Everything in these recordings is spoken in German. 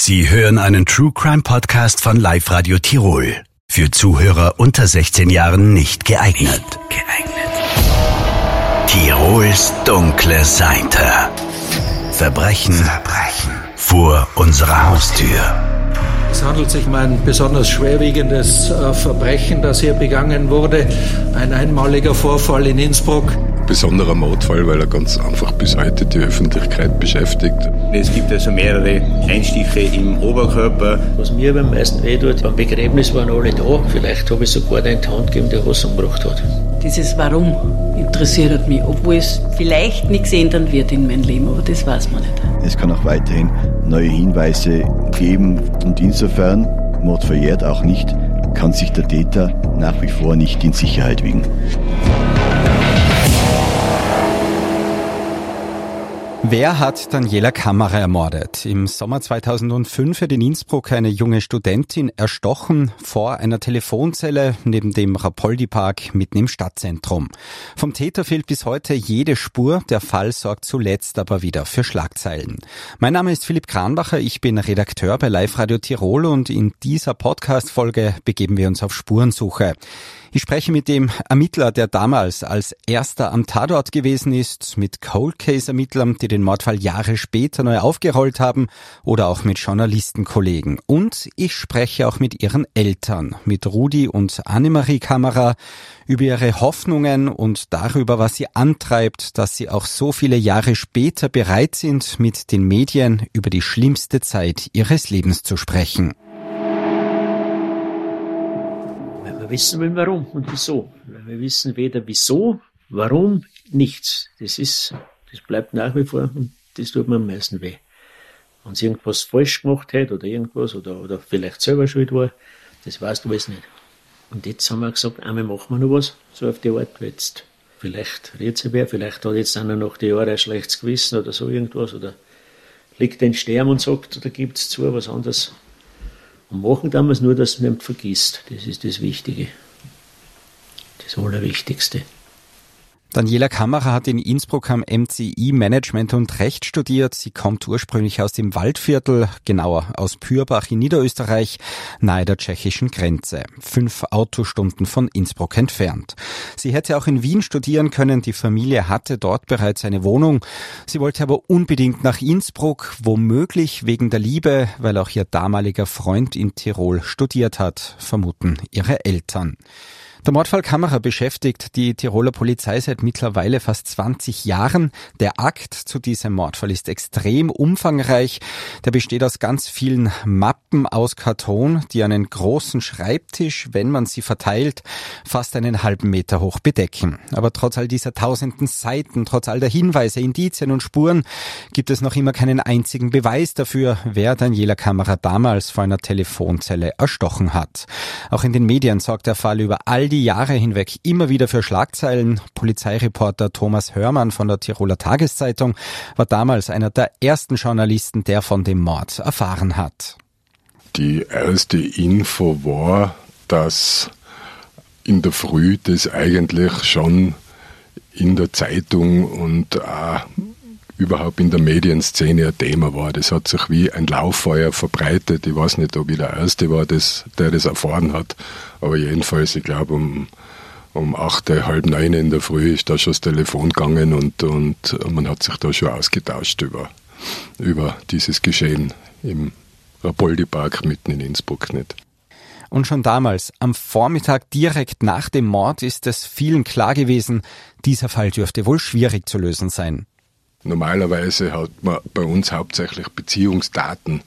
Sie hören einen True Crime Podcast von Live Radio Tirol. Für Zuhörer unter 16 Jahren nicht geeignet. Nicht geeignet. Tirols dunkle Seite. Verbrechen, Verbrechen vor unserer Haustür. Es handelt sich um ein besonders schwerwiegendes äh, Verbrechen, das hier begangen wurde. Ein einmaliger Vorfall in Innsbruck besonderer Mordfall, weil er ganz einfach bis heute die Öffentlichkeit beschäftigt. Es gibt also mehrere Einstiche im Oberkörper. Was mir am meisten weh tut, beim Begräbnis waren alle da. Vielleicht habe ich sogar den in die Hand gegeben, der was umgebracht hat. Dieses Warum interessiert mich, obwohl es vielleicht nichts ändern wird in meinem Leben, aber das weiß man nicht. Es kann auch weiterhin neue Hinweise geben und insofern, Mord verjährt auch nicht, kann sich der Täter nach wie vor nicht in Sicherheit wiegen. Wer hat Daniela Kammerer ermordet? Im Sommer 2005 wird in Innsbruck eine junge Studentin erstochen vor einer Telefonzelle neben dem Rapoldi-Park mitten im Stadtzentrum. Vom Täter fehlt bis heute jede Spur. Der Fall sorgt zuletzt aber wieder für Schlagzeilen. Mein Name ist Philipp Kranbacher. Ich bin Redakteur bei Live Radio Tirol und in dieser Podcast-Folge begeben wir uns auf Spurensuche. Ich spreche mit dem Ermittler, der damals als erster am Tatort gewesen ist, mit Cold Case Ermittlern, die den Mordfall Jahre später neu aufgerollt haben oder auch mit Journalistenkollegen. Und ich spreche auch mit ihren Eltern, mit Rudi und Annemarie Kamera, über ihre Hoffnungen und darüber, was sie antreibt, dass sie auch so viele Jahre später bereit sind, mit den Medien über die schlimmste Zeit ihres Lebens zu sprechen. Wir wissen wollen, warum und wieso. Wir wissen weder wieso, warum, nichts. Das ist, das bleibt nach wie vor und das tut mir am meisten weh. Wenn sie irgendwas falsch gemacht hat oder irgendwas oder, oder vielleicht selber schuld war, das weißt du alles nicht. Und jetzt haben wir gesagt, einmal machen wir noch was, so auf die Art, jetzt vielleicht redet sie wer, vielleicht hat jetzt einer nach den Jahren ein schlechtes Gewissen oder so irgendwas oder liegt den Stern und sagt, da gibt es zu was anderes und machen damals nur, dass man nicht vergisst. Das ist das Wichtige. Das Allerwichtigste. Daniela Kammerer hat in Innsbruck am MCI Management und Recht studiert. Sie kommt ursprünglich aus dem Waldviertel, genauer aus Pürbach in Niederösterreich, nahe der tschechischen Grenze. Fünf Autostunden von Innsbruck entfernt. Sie hätte auch in Wien studieren können. Die Familie hatte dort bereits eine Wohnung. Sie wollte aber unbedingt nach Innsbruck, womöglich wegen der Liebe, weil auch ihr damaliger Freund in Tirol studiert hat, vermuten ihre Eltern. Der Mordfall Kamera beschäftigt die Tiroler Polizei seit mittlerweile fast 20 Jahren. Der Akt zu diesem Mordfall ist extrem umfangreich. Der besteht aus ganz vielen Mappen aus Karton, die einen großen Schreibtisch, wenn man sie verteilt, fast einen halben Meter hoch bedecken. Aber trotz all dieser tausenden Seiten, trotz all der Hinweise, Indizien und Spuren, gibt es noch immer keinen einzigen Beweis dafür, wer Daniela Kamera damals vor einer Telefonzelle erstochen hat. Auch in den Medien sorgt der Fall über all die die Jahre hinweg immer wieder für Schlagzeilen. Polizeireporter Thomas Hörmann von der Tiroler Tageszeitung war damals einer der ersten Journalisten, der von dem Mord erfahren hat. Die erste Info war, dass in der Früh das eigentlich schon in der Zeitung und auch überhaupt in der Medienszene ein Thema war. Das hat sich wie ein Lauffeuer verbreitet. Ich weiß nicht, ob ich der Erste war, das, der das erfahren hat, aber jedenfalls, ich glaube, um, um acht, halb neun in der Früh ist da schon das Telefon gegangen und, und man hat sich da schon ausgetauscht über, über dieses Geschehen im Rapoldi-Park mitten in Innsbruck nicht. Und schon damals, am Vormittag direkt nach dem Mord, ist es vielen klar gewesen, dieser Fall dürfte wohl schwierig zu lösen sein. Normalerweise hat man bei uns hauptsächlich Beziehungsdaten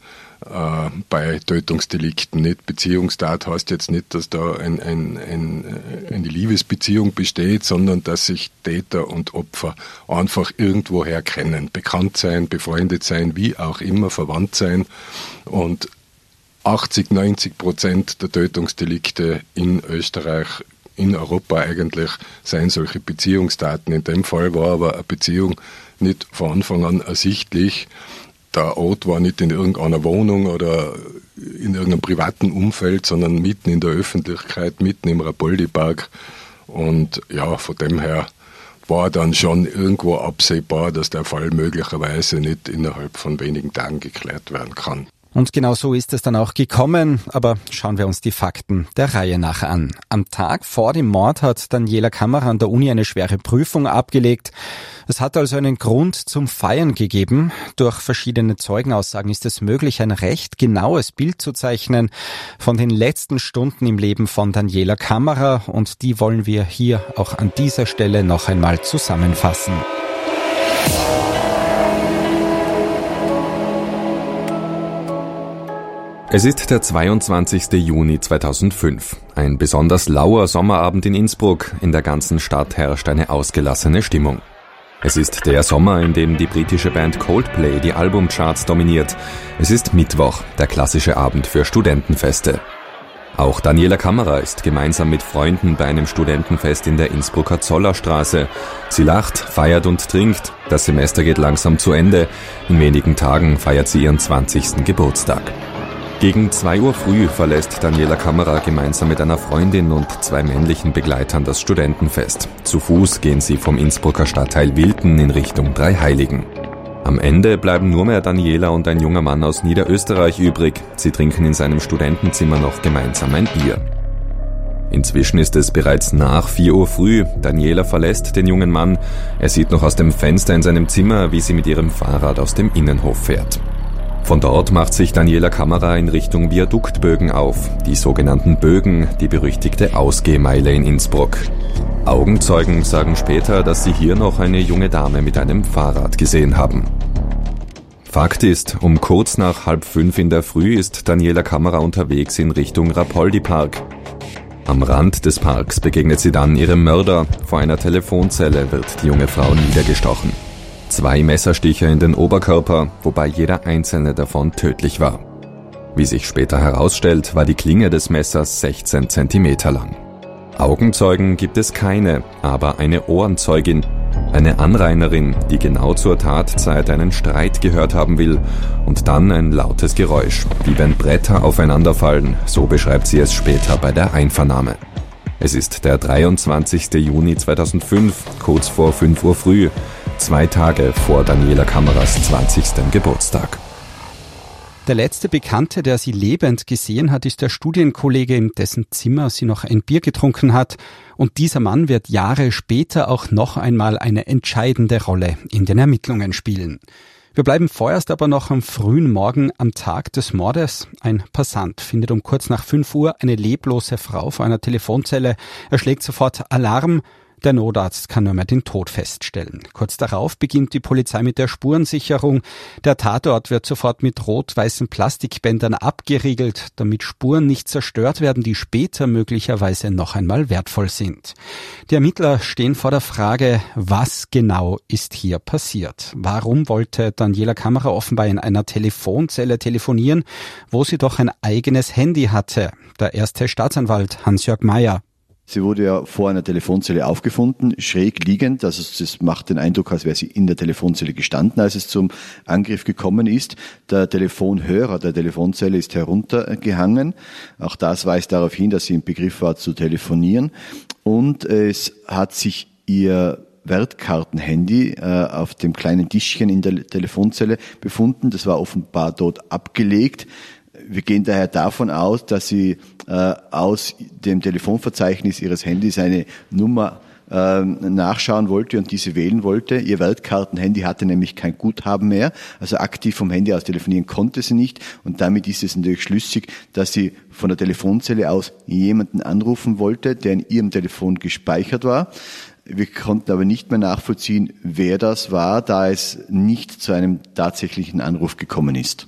äh, bei Tötungsdelikten. Nicht Beziehungstat heißt jetzt nicht, dass da ein, ein, ein, äh, eine Liebesbeziehung besteht, sondern dass sich Täter und Opfer einfach irgendwoher kennen. Bekannt sein, befreundet sein, wie auch immer, verwandt sein. Und 80, 90 Prozent der Tötungsdelikte in Österreich in Europa eigentlich seien solche Beziehungsdaten. In dem Fall war aber eine Beziehung nicht von Anfang an ersichtlich. Der Ort war nicht in irgendeiner Wohnung oder in irgendeinem privaten Umfeld, sondern mitten in der Öffentlichkeit, mitten im Rapoldi-Park. Und ja, von dem her war dann schon irgendwo absehbar, dass der Fall möglicherweise nicht innerhalb von wenigen Tagen geklärt werden kann. Und genau so ist es dann auch gekommen, aber schauen wir uns die Fakten der Reihe nach an. Am Tag vor dem Mord hat Daniela Kammerer an der Uni eine schwere Prüfung abgelegt. Es hat also einen Grund zum Feiern gegeben. Durch verschiedene Zeugenaussagen ist es möglich, ein recht genaues Bild zu zeichnen von den letzten Stunden im Leben von Daniela Kammerer und die wollen wir hier auch an dieser Stelle noch einmal zusammenfassen. Es ist der 22. Juni 2005. Ein besonders lauer Sommerabend in Innsbruck. In der ganzen Stadt herrscht eine ausgelassene Stimmung. Es ist der Sommer, in dem die britische Band Coldplay die Albumcharts dominiert. Es ist Mittwoch, der klassische Abend für Studentenfeste. Auch Daniela Kammerer ist gemeinsam mit Freunden bei einem Studentenfest in der Innsbrucker Zollerstraße. Sie lacht, feiert und trinkt. Das Semester geht langsam zu Ende. In wenigen Tagen feiert sie ihren 20. Geburtstag. Gegen zwei Uhr früh verlässt Daniela Kammerer gemeinsam mit einer Freundin und zwei männlichen Begleitern das Studentenfest. Zu Fuß gehen sie vom Innsbrucker Stadtteil Wilden in Richtung Dreiheiligen. Am Ende bleiben nur mehr Daniela und ein junger Mann aus Niederösterreich übrig. Sie trinken in seinem Studentenzimmer noch gemeinsam ein Bier. Inzwischen ist es bereits nach 4 Uhr früh. Daniela verlässt den jungen Mann. Er sieht noch aus dem Fenster in seinem Zimmer, wie sie mit ihrem Fahrrad aus dem Innenhof fährt. Von dort macht sich Daniela Kamera in Richtung Viaduktbögen auf, die sogenannten Bögen, die berüchtigte Ausgehmeile in Innsbruck. Augenzeugen sagen später, dass sie hier noch eine junge Dame mit einem Fahrrad gesehen haben. Fakt ist, um kurz nach halb fünf in der Früh ist Daniela Kamera unterwegs in Richtung Rapoldi Park. Am Rand des Parks begegnet sie dann ihrem Mörder. Vor einer Telefonzelle wird die junge Frau niedergestochen. Zwei Messerstiche in den Oberkörper, wobei jeder einzelne davon tödlich war. Wie sich später herausstellt, war die Klinge des Messers 16 Zentimeter lang. Augenzeugen gibt es keine, aber eine Ohrenzeugin, eine Anrainerin, die genau zur Tatzeit einen Streit gehört haben will und dann ein lautes Geräusch, wie wenn Bretter aufeinanderfallen, so beschreibt sie es später bei der Einvernahme. Es ist der 23. Juni 2005, kurz vor 5 Uhr früh, zwei Tage vor Daniela Kameras 20. Geburtstag. Der letzte Bekannte, der sie lebend gesehen hat, ist der Studienkollege, in dessen Zimmer sie noch ein Bier getrunken hat. Und dieser Mann wird Jahre später auch noch einmal eine entscheidende Rolle in den Ermittlungen spielen. Wir bleiben vorerst aber noch am frühen Morgen am Tag des Mordes. Ein Passant findet um kurz nach 5 Uhr eine leblose Frau vor einer Telefonzelle. Er schlägt sofort Alarm. Der Notarzt kann nur mehr den Tod feststellen. Kurz darauf beginnt die Polizei mit der Spurensicherung. Der Tatort wird sofort mit rot-weißen Plastikbändern abgeriegelt, damit Spuren nicht zerstört werden, die später möglicherweise noch einmal wertvoll sind. Die Ermittler stehen vor der Frage, was genau ist hier passiert? Warum wollte Daniela Kamera offenbar in einer Telefonzelle telefonieren, wo sie doch ein eigenes Handy hatte? Der erste Staatsanwalt Hans-Jörg Mayer Sie wurde ja vor einer Telefonzelle aufgefunden, schräg liegend. Also das macht den Eindruck, als wäre sie in der Telefonzelle gestanden, als es zum Angriff gekommen ist. Der Telefonhörer der Telefonzelle ist heruntergehangen. Auch das weist darauf hin, dass sie im Begriff war zu telefonieren. Und es hat sich ihr Wertkartenhandy äh, auf dem kleinen Tischchen in der Telefonzelle befunden. Das war offenbar dort abgelegt. Wir gehen daher davon aus, dass sie äh, aus dem Telefonverzeichnis ihres Handys eine Nummer äh, nachschauen wollte und diese wählen wollte. Ihr Weltkartenhandy hatte nämlich kein Guthaben mehr, also aktiv vom Handy aus telefonieren konnte sie nicht und damit ist es natürlich schlüssig, dass sie von der Telefonzelle aus jemanden anrufen wollte, der in ihrem Telefon gespeichert war. Wir konnten aber nicht mehr nachvollziehen, wer das war, da es nicht zu einem tatsächlichen Anruf gekommen ist.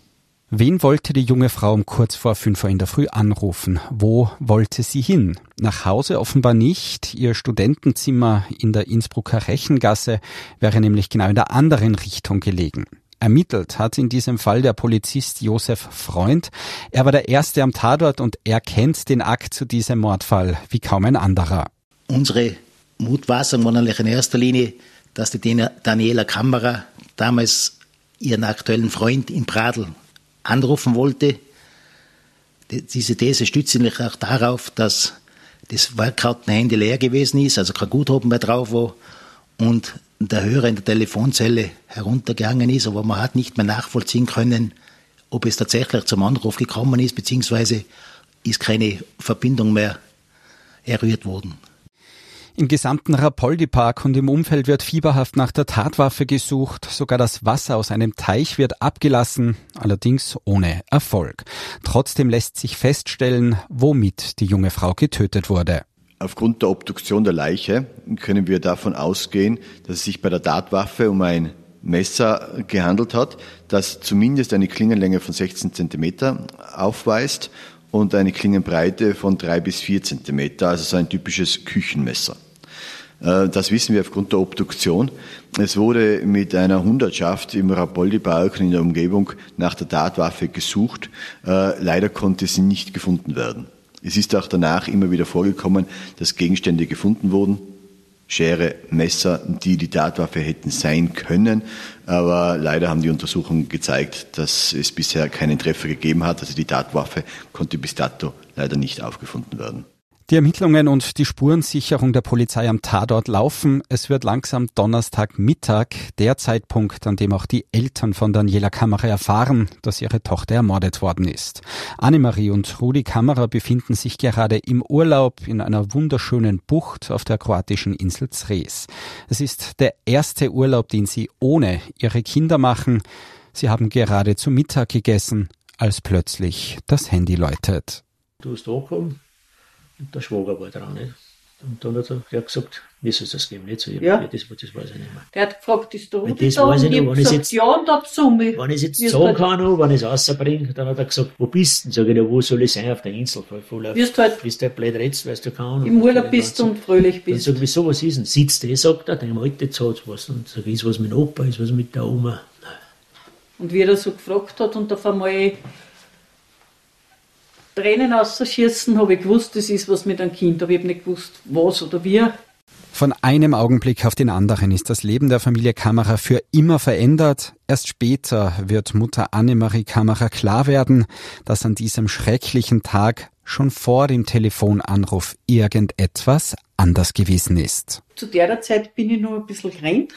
Wen wollte die junge Frau um kurz vor fünf Uhr in der Früh anrufen? Wo wollte sie hin? Nach Hause offenbar nicht. Ihr Studentenzimmer in der Innsbrucker Rechengasse wäre nämlich genau in der anderen Richtung gelegen. Ermittelt hat in diesem Fall der Polizist Josef Freund. Er war der Erste am Tatort und er kennt den Akt zu diesem Mordfall wie kaum ein anderer. Unsere Mutmaßung war natürlich in erster Linie, dass die Daniela Kammerer damals ihren aktuellen Freund in Pradl anrufen wollte. Diese These stützt sich auch darauf, dass das Werkkartenhandy leer gewesen ist, also kein Guthaben mehr drauf war und der Hörer in der Telefonzelle heruntergegangen ist, aber man hat nicht mehr nachvollziehen können, ob es tatsächlich zum Anruf gekommen ist, beziehungsweise ist keine Verbindung mehr errührt worden. Im gesamten Rapoldi-Park und im Umfeld wird fieberhaft nach der Tatwaffe gesucht. Sogar das Wasser aus einem Teich wird abgelassen, allerdings ohne Erfolg. Trotzdem lässt sich feststellen, womit die junge Frau getötet wurde. Aufgrund der Obduktion der Leiche können wir davon ausgehen, dass es sich bei der Tatwaffe um ein Messer gehandelt hat, das zumindest eine Klingenlänge von 16 Zentimeter aufweist und eine Klingenbreite von drei bis vier Zentimeter, also so ein typisches Küchenmesser. Äh, das wissen wir aufgrund der Obduktion. Es wurde mit einer Hundertschaft im Rapoldi-Park und in der Umgebung nach der Tatwaffe gesucht. Äh, leider konnte sie nicht gefunden werden. Es ist auch danach immer wieder vorgekommen, dass Gegenstände gefunden wurden, Schere, Messer, die die Tatwaffe hätten sein können. Aber leider haben die Untersuchungen gezeigt, dass es bisher keinen Treffer gegeben hat. Also die Tatwaffe konnte bis dato leider nicht aufgefunden werden. Die Ermittlungen und die Spurensicherung der Polizei am Tatort laufen. Es wird langsam Donnerstagmittag, der Zeitpunkt, an dem auch die Eltern von Daniela Kammerer erfahren, dass ihre Tochter ermordet worden ist. Annemarie und Rudi Kammerer befinden sich gerade im Urlaub in einer wunderschönen Bucht auf der kroatischen Insel Zres. Es ist der erste Urlaub, den sie ohne ihre Kinder machen. Sie haben gerade zu Mittag gegessen, als plötzlich das Handy läutet. Du hast angekommen, und der Schwager war dran. Nicht? Und dann hat er gesagt, wie soll es das geben? Nicht so, ja. das, das weiß ich nicht mehr. Der hat gefragt, ist der Rudi das da? Weiß ich nicht, wenn ich jetzt, ja, und ab Summe. Wenn ich es jetzt sagen kann, noch, wenn ich es rausbringe, dann hat er gesagt, wo bist du? Sag ich, wo soll ich sein? Auf der Insel. Voll, voll auf, wirst halt, bist du blöd redst, weißt du kaum. Im Urlaub bist du und fröhlich bist. Dann sag ich, wieso, was ist denn? Sitzt der, sagt er, dein Alte zahlt was. Und sag ich, ist was mit dem Opa, ist was mit der Oma. Und wie er so gefragt hat und auf einmal Tränen auszuschießen, habe ich gewusst, das ist was mit einem Kind, aber ich habe nicht gewusst, was oder wie. Von einem Augenblick auf den anderen ist das Leben der Familie Kammerer für immer verändert. Erst später wird Mutter Annemarie Kammerer klar werden, dass an diesem schrecklichen Tag schon vor dem Telefonanruf irgendetwas anders gewesen ist. Zu der Zeit bin ich noch ein bisschen krank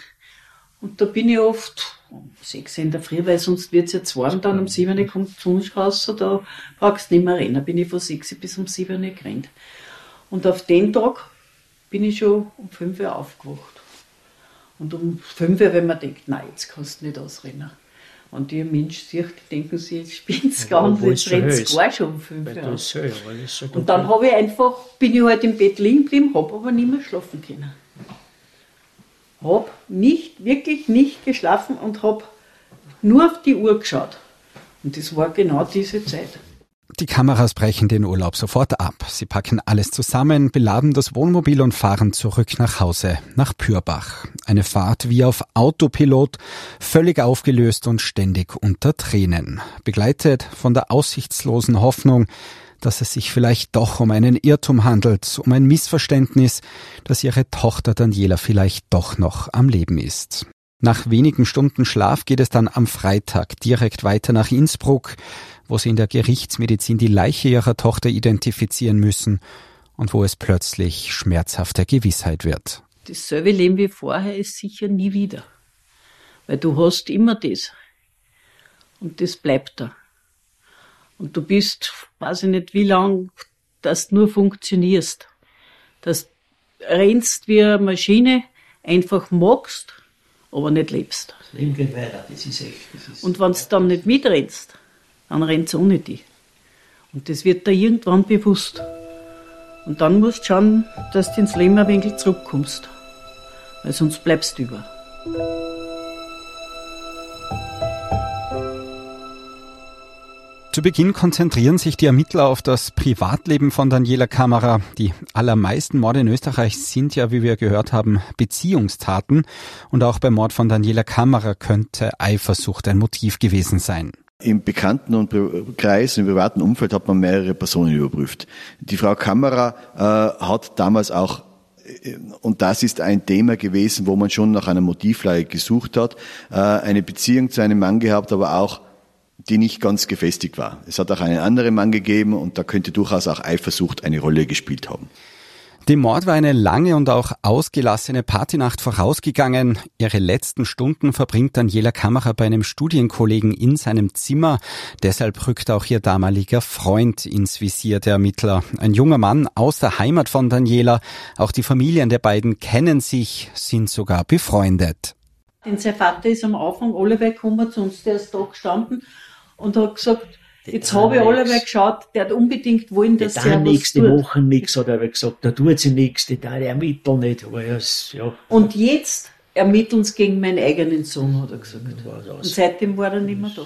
und da bin ich oft um sechs in der Früh, weil sonst wird es jetzt warm, dann um sieben Uhr kommt die Sonne raus, da brauchst du nicht mehr rennen. bin ich von sechs bis um sieben Uhr gerannt. Und auf den Tag bin ich schon um fünf Uhr aufgewacht. Und um fünf Uhr, wenn man denkt, nein, jetzt kannst du nicht ausrennen. Und die Mensch sieht, denken sie, jetzt spinnst du ganz, jetzt rennt gar schon um fünf Uhr. So, und dann habe ich einfach, bin ich halt im Bett liegen geblieben, habe aber nicht mehr schlafen können habe nicht, wirklich nicht geschlafen und habe nur auf die Uhr geschaut. Und das war genau diese Zeit. Die Kameras brechen den Urlaub sofort ab. Sie packen alles zusammen, beladen das Wohnmobil und fahren zurück nach Hause, nach Pürbach. Eine Fahrt wie auf Autopilot, völlig aufgelöst und ständig unter Tränen. Begleitet von der aussichtslosen Hoffnung, dass es sich vielleicht doch um einen Irrtum handelt, um ein Missverständnis, dass ihre Tochter Daniela vielleicht doch noch am Leben ist. Nach wenigen Stunden Schlaf geht es dann am Freitag direkt weiter nach Innsbruck, wo sie in der Gerichtsmedizin die Leiche ihrer Tochter identifizieren müssen und wo es plötzlich schmerzhafte Gewissheit wird. Dasselbe Leben wie vorher ist sicher nie wieder. Weil du hast immer das. Und das bleibt da. Und du bist, weiß ich nicht wie lang, dass du nur funktionierst. Dass rennst wie eine Maschine, einfach magst, aber nicht lebst. Das Leben geht weiter, das ist echt. Das ist und wenn du dann nicht mitrennst, dann rennst du ohne dich. Und das wird dir irgendwann bewusst. Und dann musst du schauen, dass du ins Leben ein wenig zurückkommst. Weil sonst bleibst du über. Zu Beginn konzentrieren sich die Ermittler auf das Privatleben von Daniela Kammerer. Die allermeisten Morde in Österreich sind ja, wie wir gehört haben, Beziehungstaten. Und auch beim Mord von Daniela Kammerer könnte Eifersucht ein Motiv gewesen sein. Im bekannten und Kreis, im privaten Umfeld hat man mehrere Personen überprüft. Die Frau Kammerer äh, hat damals auch äh, und das ist ein Thema gewesen, wo man schon nach einer Motivlage gesucht hat, äh, eine Beziehung zu einem Mann gehabt, aber auch die nicht ganz gefestigt war. Es hat auch einen anderen Mann gegeben und da könnte durchaus auch Eifersucht eine Rolle gespielt haben. Dem Mord war eine lange und auch ausgelassene Partynacht vorausgegangen. Ihre letzten Stunden verbringt Daniela Kammerer bei einem Studienkollegen in seinem Zimmer. Deshalb rückt auch ihr damaliger Freund ins Visier der Ermittler. Ein junger Mann aus der Heimat von Daniela. Auch die Familien der beiden kennen sich, sind sogar befreundet. Denn sein Vater ist am Anfang alle weggekommen zu uns, der ist da gestanden und hat gesagt, Jetzt habe ich alle mal geschaut, der hat unbedingt wollen, dass sie nichts, die machen nichts, hat er gesagt, da tut sie nichts, die da ermitteln nicht. Aber ja, ja. Und jetzt ermitteln sie gegen meinen eigenen Sohn, hat er gesagt. Und seitdem war er nicht mehr da.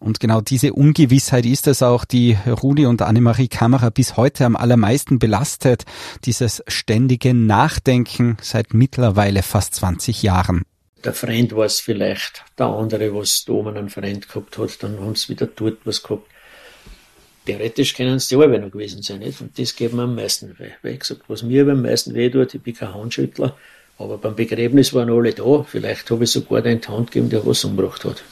Und genau diese Ungewissheit ist es auch, die Rudi und Annemarie Kammerer bis heute am allermeisten belastet. Dieses ständige Nachdenken seit mittlerweile fast 20 Jahren. Der Freund war es vielleicht, der andere, was da oben einen Freund gehabt hat, dann haben sie wieder dort was gehabt theoretisch können es die alle noch gewesen sein, nicht? Und das geht mir am meisten weh. Ich gesagt, was mir am meisten weh tut, ich bin kein Handschüttler, aber beim Begräbnis waren alle da. Vielleicht habe ich sogar den Hand gegeben, der was umgebracht hat.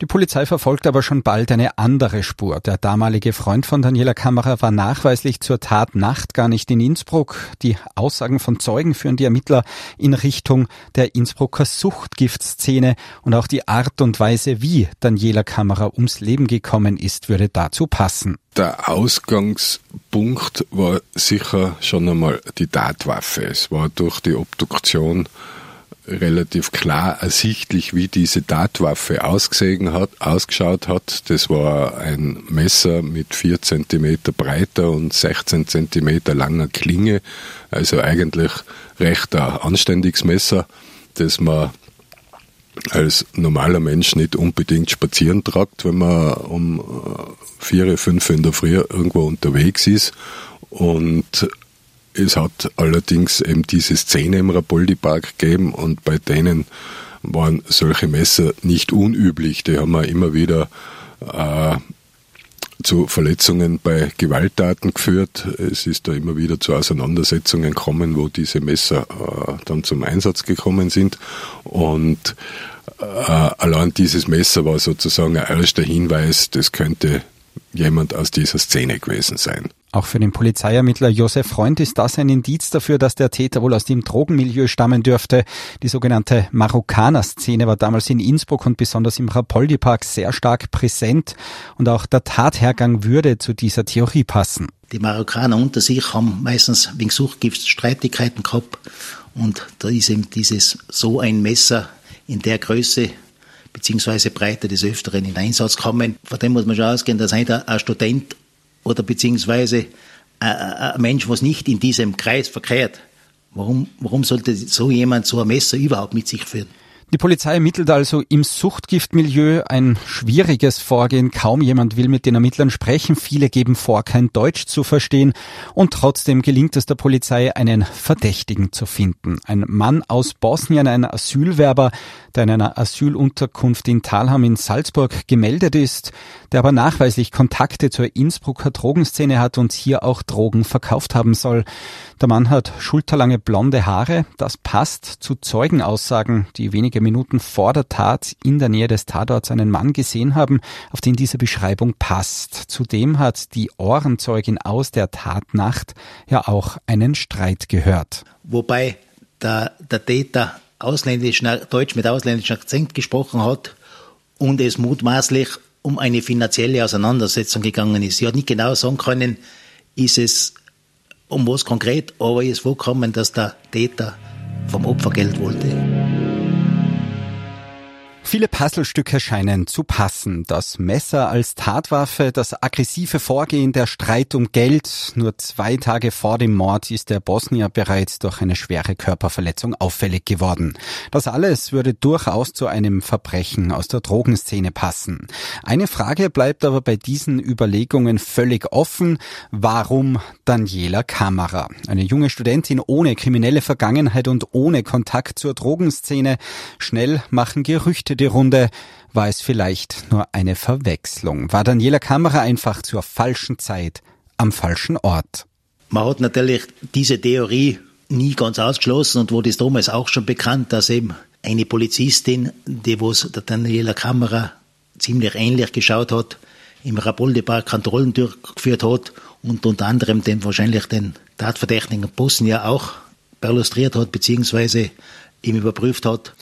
Die Polizei verfolgt aber schon bald eine andere Spur. Der damalige Freund von Daniela Kammerer war nachweislich zur Tatnacht gar nicht in Innsbruck. Die Aussagen von Zeugen führen die Ermittler in Richtung der Innsbrucker Suchtgiftszene und auch die Art und Weise, wie Daniela Kammerer ums Leben gekommen ist, würde dazu passen. Der Ausgangspunkt war sicher schon einmal die Tatwaffe. Es war durch die Obduktion relativ klar ersichtlich, wie diese Tatwaffe ausgesehen hat, ausgeschaut hat. Das war ein Messer mit vier Zentimeter breiter und 16 Zentimeter langer Klinge. Also eigentlich recht ein anständiges Messer, das man als normaler Mensch nicht unbedingt spazieren tragt, wenn man um äh, vier, fünf in der Früh irgendwo unterwegs ist. Und es hat allerdings eben diese Szene im Rapoldi-Park gegeben und bei denen waren solche Messer nicht unüblich. Die haben wir immer wieder äh, zu Verletzungen bei Gewalttaten geführt. Es ist da immer wieder zu Auseinandersetzungen gekommen, wo diese Messer äh, dann zum Einsatz gekommen sind. Und äh, allein dieses Messer war sozusagen ein erster Hinweis, das könnte jemand aus dieser Szene gewesen sein. Auch für den Polizeiermittler Josef Freund ist das ein Indiz dafür, dass der Täter wohl aus dem Drogenmilieu stammen dürfte. Die sogenannte Marokkaner-Szene war damals in Innsbruck und besonders im Rapoldi-Park sehr stark präsent und auch der Tathergang würde zu dieser Theorie passen. Die Marokkaner unter sich haben meistens wegen Suchtgift Streitigkeiten gehabt und da ist eben dieses so ein Messer in der Größe beziehungsweise Breite des Öfteren in Einsatz kommen. Von dem muss man schon ausgehen, dass ein Student oder beziehungsweise ein Mensch, was nicht in diesem Kreis verkehrt, warum, warum sollte so jemand so ein Messer überhaupt mit sich führen? Die Polizei ermittelt also im Suchtgiftmilieu ein schwieriges Vorgehen. Kaum jemand will mit den Ermittlern sprechen. Viele geben vor, kein Deutsch zu verstehen. Und trotzdem gelingt es der Polizei, einen Verdächtigen zu finden. Ein Mann aus Bosnien, ein Asylwerber, der in einer Asylunterkunft in Talham in Salzburg gemeldet ist, der aber nachweislich Kontakte zur Innsbrucker Drogenszene hat und hier auch Drogen verkauft haben soll. Der Mann hat schulterlange blonde Haare. Das passt zu Zeugenaussagen, die wenige Minuten vor der Tat in der Nähe des Tatorts einen Mann gesehen haben, auf den diese Beschreibung passt. Zudem hat die Ohrenzeugin aus der Tatnacht ja auch einen Streit gehört. Wobei der, der Täter ausländischen, Deutsch mit ausländischem Akzent gesprochen hat und es mutmaßlich um eine finanzielle Auseinandersetzung gegangen ist. Sie hat nicht genau sagen können, ist es um was konkret, aber ist vorkommen, dass der Täter vom Opfer Geld wollte. Viele Puzzlestücke scheinen zu passen. Das Messer als Tatwaffe, das aggressive Vorgehen, der Streit um Geld. Nur zwei Tage vor dem Mord ist der Bosnier bereits durch eine schwere Körperverletzung auffällig geworden. Das alles würde durchaus zu einem Verbrechen aus der Drogenszene passen. Eine Frage bleibt aber bei diesen Überlegungen völlig offen. Warum Daniela Kammerer? Eine junge Studentin ohne kriminelle Vergangenheit und ohne Kontakt zur Drogenszene. Schnell machen Gerüchte die Runde. War es vielleicht nur eine Verwechslung? War Daniela Kammerer einfach zur falschen Zeit am falschen Ort? Man hat natürlich diese Theorie nie ganz ausgeschlossen und wurde es damals auch schon bekannt, dass eben eine Polizistin, die was der Daniela Kammerer ziemlich ähnlich geschaut hat, im Rapoldi-Park Kontrollen durchgeführt hat und unter anderem den wahrscheinlich den Tatverdächtigen Bosnier auch perlustriert hat, beziehungsweise ihm überprüft hat.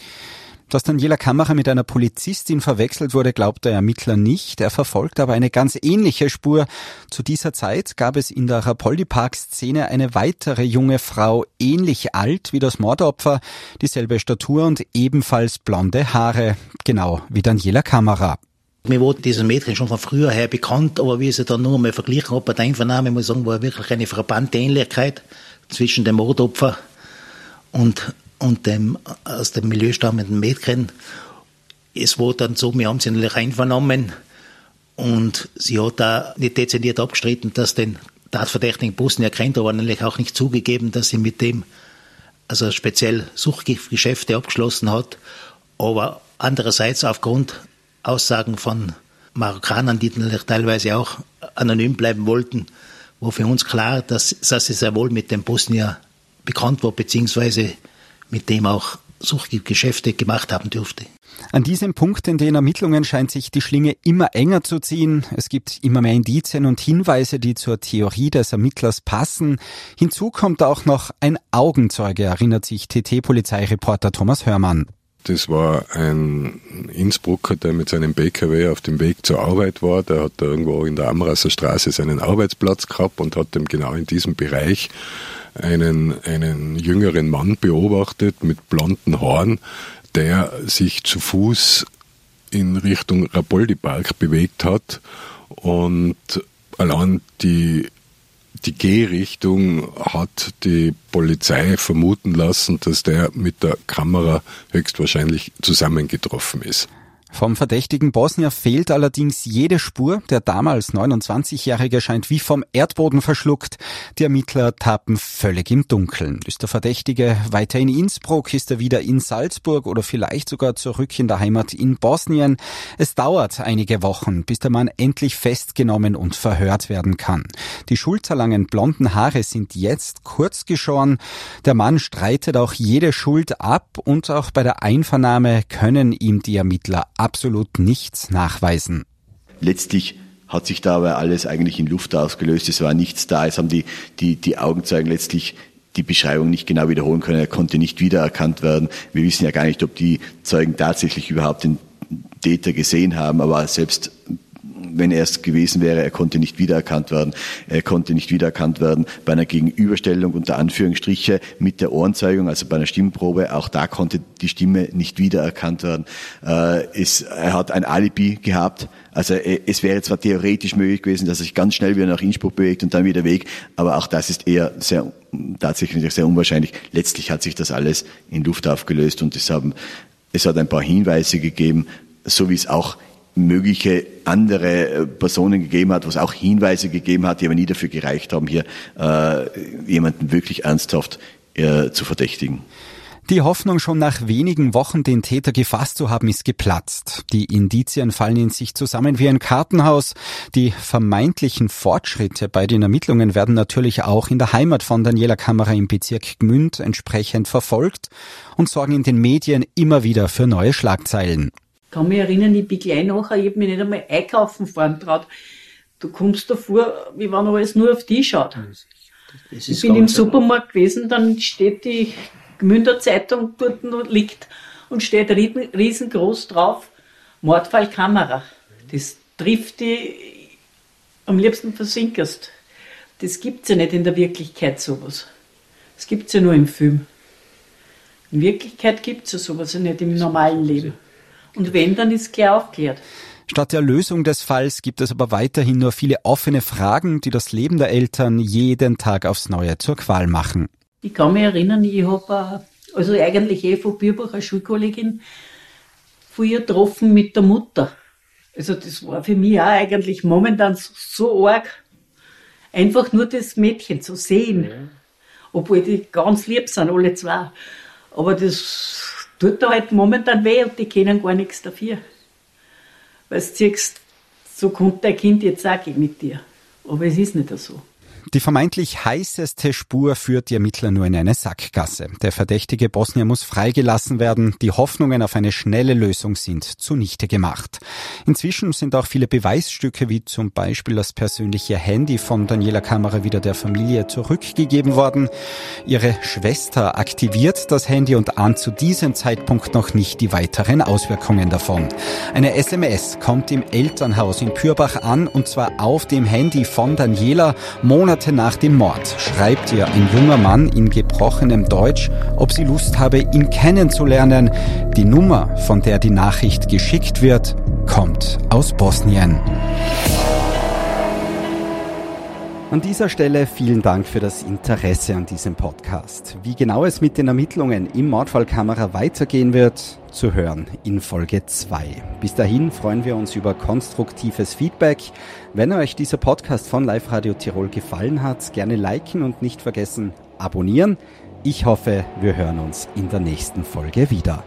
Dass Daniela Kammerer mit einer Polizistin verwechselt wurde, glaubt der Ermittler nicht. Er verfolgt aber eine ganz ähnliche Spur. Zu dieser Zeit gab es in der Rapoldi-Park-Szene eine weitere junge Frau, ähnlich alt wie das Mordopfer, dieselbe Statur und ebenfalls blonde Haare, genau wie Daniela Kammerer. Mir wurde dieses Mädchen schon von früher her bekannt, aber wie ich sie dann nur einmal verglichen habe bei der Einvernahme, muss ich sagen, war wirklich eine frappante Ähnlichkeit zwischen dem Mordopfer und und dem aus dem Milieu stammenden Mädchen. Es war dann so, wir haben sie natürlich einvernommen und sie hat da nicht dezidiert abgestritten, dass den Tatverdächtigen Bosnier kennt, aber natürlich auch nicht zugegeben, dass sie mit dem also speziell Suchtgeschäfte abgeschlossen hat. Aber andererseits aufgrund Aussagen von Marokkanern, die natürlich teilweise auch anonym bleiben wollten, war für uns klar, dass, dass sie sehr wohl mit dem Bosnier bekannt war, beziehungsweise mit dem auch Suchtgeschäfte gemacht haben dürfte. An diesem Punkt in den Ermittlungen scheint sich die Schlinge immer enger zu ziehen. Es gibt immer mehr Indizien und Hinweise, die zur Theorie des Ermittlers passen. Hinzu kommt auch noch ein Augenzeuge, erinnert sich TT-Polizeireporter Thomas Hörmann. Das war ein Innsbrucker, der mit seinem BKW auf dem Weg zur Arbeit war. Der hat da irgendwo in der Amrasser Straße seinen Arbeitsplatz gehabt und hat ihm genau in diesem Bereich einen, einen jüngeren Mann beobachtet mit blonden Haaren, der sich zu Fuß in Richtung Rapoldi Park bewegt hat und allein die die Gehrichtung hat die Polizei vermuten lassen, dass der mit der Kamera höchstwahrscheinlich zusammengetroffen ist. Vom verdächtigen Bosnier fehlt allerdings jede Spur. Der damals 29-Jährige scheint wie vom Erdboden verschluckt. Die Ermittler tappen völlig im Dunkeln. Ist der Verdächtige weiter in Innsbruck? Ist er wieder in Salzburg oder vielleicht sogar zurück in der Heimat in Bosnien? Es dauert einige Wochen, bis der Mann endlich festgenommen und verhört werden kann. Die schulterlangen blonden Haare sind jetzt kurz geschoren. Der Mann streitet auch jede Schuld ab und auch bei der Einvernahme können ihm die Ermittler absolut nichts nachweisen. Letztlich hat sich da aber alles eigentlich in Luft ausgelöst. Es war nichts da. Es haben die, die, die Augenzeugen letztlich die Beschreibung nicht genau wiederholen können. Er konnte nicht wiedererkannt werden. Wir wissen ja gar nicht, ob die Zeugen tatsächlich überhaupt den Täter gesehen haben, aber selbst wenn er es gewesen wäre, er konnte nicht wiedererkannt werden. Er konnte nicht wiedererkannt werden bei einer Gegenüberstellung unter Anführungsstriche mit der Ohrenzeugung, also bei einer Stimmprobe. Auch da konnte die Stimme nicht wiedererkannt werden. Äh, er hat ein Alibi gehabt. Also äh, es wäre zwar theoretisch möglich gewesen, dass er sich ganz schnell wieder nach Innsbruck bewegt und dann wieder weg, aber auch das ist eher sehr tatsächlich sehr unwahrscheinlich. Letztlich hat sich das alles in Luft aufgelöst und es haben es hat ein paar Hinweise gegeben, so wie es auch mögliche andere äh, Personen gegeben hat, was auch Hinweise gegeben hat, die aber nie dafür gereicht haben, hier äh, jemanden wirklich ernsthaft äh, zu verdächtigen. Die Hoffnung, schon nach wenigen Wochen den Täter gefasst zu haben, ist geplatzt. Die Indizien fallen in sich zusammen wie ein Kartenhaus. Die vermeintlichen Fortschritte bei den Ermittlungen werden natürlich auch in der Heimat von Daniela Kammerer im Bezirk Gmünd entsprechend verfolgt und sorgen in den Medien immer wieder für neue Schlagzeilen kann mich erinnern, ich bin gleich nachher, ich habe mich nicht einmal einkaufen fahren traut. Du kommst davor, wie wenn alles nur auf dich schaut. ich bin im Supermarkt gewesen, dann steht die Gmünder Zeitung dort liegt und steht riesengroß drauf, Mordfall Kamera. Das trifft die, am liebsten versinkerst. Das gibt's ja nicht in der Wirklichkeit sowas. Das gibt's ja nur im Film. In Wirklichkeit gibt's ja sowas ja nicht im normalen Leben. Und wenn, dann ist klar aufklärt. Statt der Lösung des Falls gibt es aber weiterhin nur viele offene Fragen, die das Leben der Eltern jeden Tag aufs Neue zur Qual machen. Ich kann mich erinnern, ich habe also eigentlich eh von Birbach eine Schulkollegin von ihr getroffen mit der Mutter. Also das war für mich auch eigentlich momentan so arg, einfach nur das Mädchen zu sehen. Obwohl die ganz lieb sind, alle zwei. Aber das tut da halt momentan weh und die kennen gar nichts dafür. Weil du siehst, so kommt dein Kind jetzt auch mit dir. Aber es ist nicht so. Die vermeintlich heißeste Spur führt die Ermittler nur in eine Sackgasse. Der verdächtige Bosnier muss freigelassen werden. Die Hoffnungen auf eine schnelle Lösung sind zunichte gemacht. Inzwischen sind auch viele Beweisstücke wie zum Beispiel das persönliche Handy von Daniela Kammerer wieder der Familie zurückgegeben worden. Ihre Schwester aktiviert das Handy und ahnt zu diesem Zeitpunkt noch nicht die weiteren Auswirkungen davon. Eine SMS kommt im Elternhaus in Pürbach an und zwar auf dem Handy von Daniela. Monate nach dem Mord schreibt ihr ein junger Mann in gebrochenem Deutsch, ob sie Lust habe, ihn kennenzulernen. Die Nummer, von der die Nachricht geschickt wird, kommt aus Bosnien. An dieser Stelle vielen Dank für das Interesse an diesem Podcast. Wie genau es mit den Ermittlungen im Mordfallkamera weitergehen wird, zu hören in Folge 2. Bis dahin freuen wir uns über konstruktives Feedback. Wenn euch dieser Podcast von Live Radio Tirol gefallen hat, gerne liken und nicht vergessen abonnieren. Ich hoffe, wir hören uns in der nächsten Folge wieder.